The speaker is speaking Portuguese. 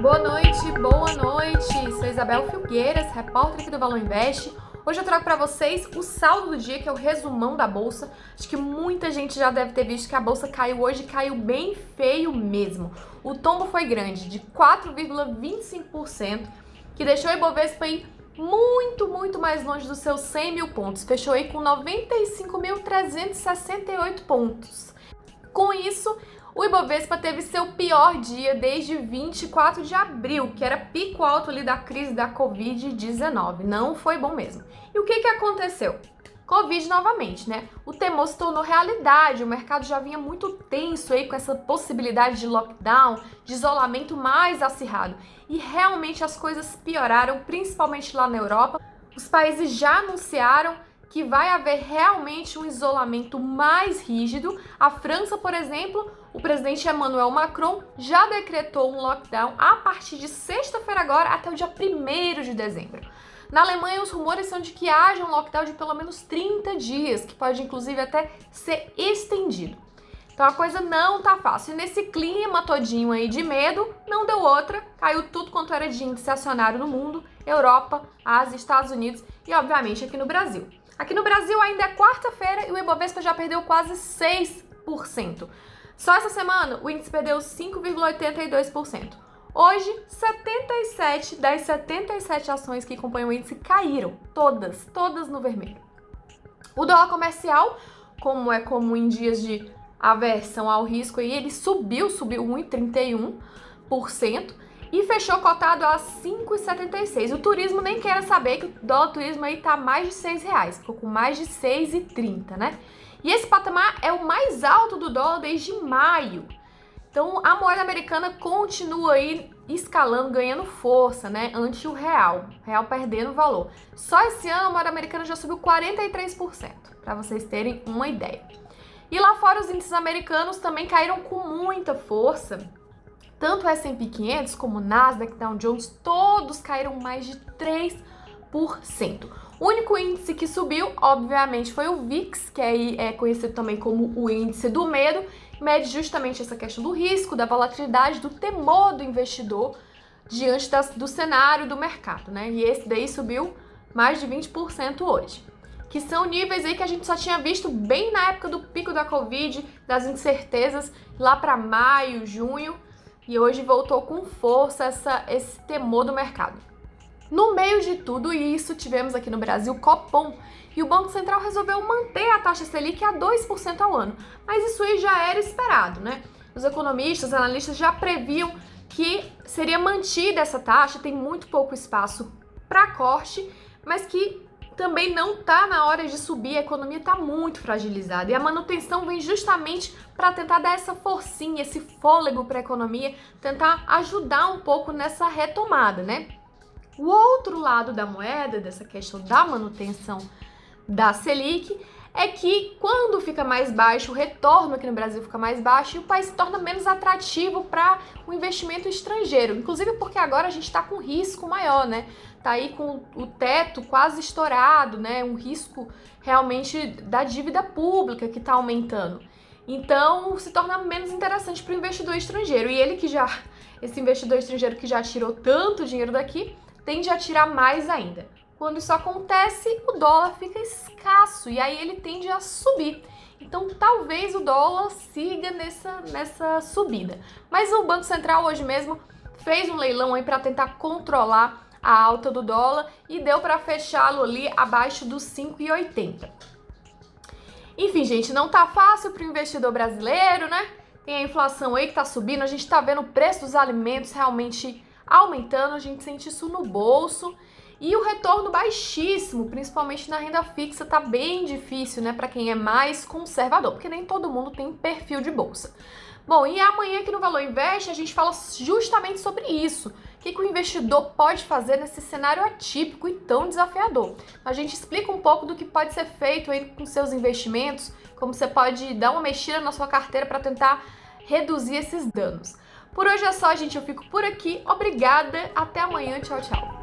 Boa noite, boa noite. Sou Isabel Filgueiras, repórter aqui do Valor Invest. Hoje eu trago para vocês o saldo do dia, que é o resumão da bolsa. Acho que muita gente já deve ter visto que a bolsa caiu hoje, caiu bem feio mesmo. O tombo foi grande, de 4,25%, que deixou o Ibovespa aí muito, muito mais longe dos seus 100 mil pontos. Fechou aí com 95.368 pontos. Com isso, o Ibovespa teve seu pior dia desde 24 de abril, que era pico alto ali da crise da Covid-19. Não foi bom mesmo. E o que, que aconteceu? Covid novamente, né? O temor se tornou realidade, o mercado já vinha muito tenso aí com essa possibilidade de lockdown, de isolamento mais acirrado. E realmente as coisas pioraram, principalmente lá na Europa. Os países já anunciaram que vai haver realmente um isolamento mais rígido. A França, por exemplo, o presidente Emmanuel Macron já decretou um lockdown a partir de sexta-feira agora até o dia 1 de dezembro. Na Alemanha, os rumores são de que haja um lockdown de pelo menos 30 dias, que pode inclusive até ser estendido. Então a coisa não tá fácil. E nesse clima todinho aí de medo, não deu outra. Caiu tudo quanto era de índice acionário no mundo, Europa, Ásia, Estados Unidos e obviamente aqui no Brasil. Aqui no Brasil ainda é quarta-feira e o Ibovespa já perdeu quase 6%. Só essa semana o índice perdeu 5,82%. Hoje, 77 das 77 ações que compõem o índice caíram, todas, todas no vermelho. O dólar comercial, como é comum em dias de aversão ao risco, aí ele subiu, subiu 1,31% e fechou cotado a 5,76. O turismo nem queira saber que o dólar turismo aí tá mais de 6 reais, ficou com mais de 6,30, né? E esse patamar é o mais alto do dólar desde maio. Então a moeda americana continua aí escalando, ganhando força, né, ante o real, real perdendo valor. Só esse ano a moeda americana já subiu 43%, para vocês terem uma ideia. E lá fora os índices americanos também caíram com muita força. Tanto o S&P 500 como o Nasdaq, Dow Jones, todos caíram mais de 3%. O único índice que subiu, obviamente, foi o VIX, que aí é conhecido também como o índice do medo, mede justamente essa questão do risco, da volatilidade, do temor do investidor diante das, do cenário do mercado, né? E esse daí subiu mais de 20% hoje. Que são níveis aí que a gente só tinha visto bem na época do pico da Covid, das incertezas, lá para maio, junho, e hoje voltou com força essa, esse temor do mercado. No meio de tudo isso, tivemos aqui no Brasil Copom e o Banco Central resolveu manter a taxa Selic a 2% ao ano. Mas isso aí já era esperado, né? Os economistas, analistas já previam que seria mantida essa taxa, tem muito pouco espaço para corte, mas que também não está na hora de subir, a economia está muito fragilizada e a manutenção vem justamente para tentar dar essa forcinha, esse fôlego para a economia, tentar ajudar um pouco nessa retomada, né? O outro lado da moeda, dessa questão da manutenção da Selic, é que quando fica mais baixo, o retorno aqui no Brasil fica mais baixo e o país se torna menos atrativo para o investimento estrangeiro. Inclusive porque agora a gente está com risco maior, né? Tá aí com o teto quase estourado, né? Um risco realmente da dívida pública que está aumentando. Então se torna menos interessante para o investidor estrangeiro. E ele que já, esse investidor estrangeiro que já tirou tanto dinheiro daqui, tende a tirar mais ainda. Quando isso acontece, o dólar fica escasso e aí ele tende a subir. Então, talvez o dólar siga nessa, nessa subida. Mas o Banco Central hoje mesmo fez um leilão aí para tentar controlar a alta do dólar e deu para fechá-lo ali abaixo dos 5,80. Enfim, gente, não tá fácil para o investidor brasileiro, né? Tem a inflação aí que tá subindo, a gente tá vendo o preço dos alimentos realmente aumentando, a gente sente isso no bolso. E o retorno baixíssimo, principalmente na renda fixa, tá bem difícil, né, para quem é mais conservador, porque nem todo mundo tem perfil de bolsa. Bom, e amanhã aqui no Valor Invest a gente fala justamente sobre isso. O que, que, o investidor pode fazer nesse cenário atípico e tão desafiador? A gente explica um pouco do que pode ser feito aí com seus investimentos, como você pode dar uma mexida na sua carteira para tentar reduzir esses danos. Por hoje é só, gente. Eu fico por aqui. Obrigada. Até amanhã. Tchau, tchau.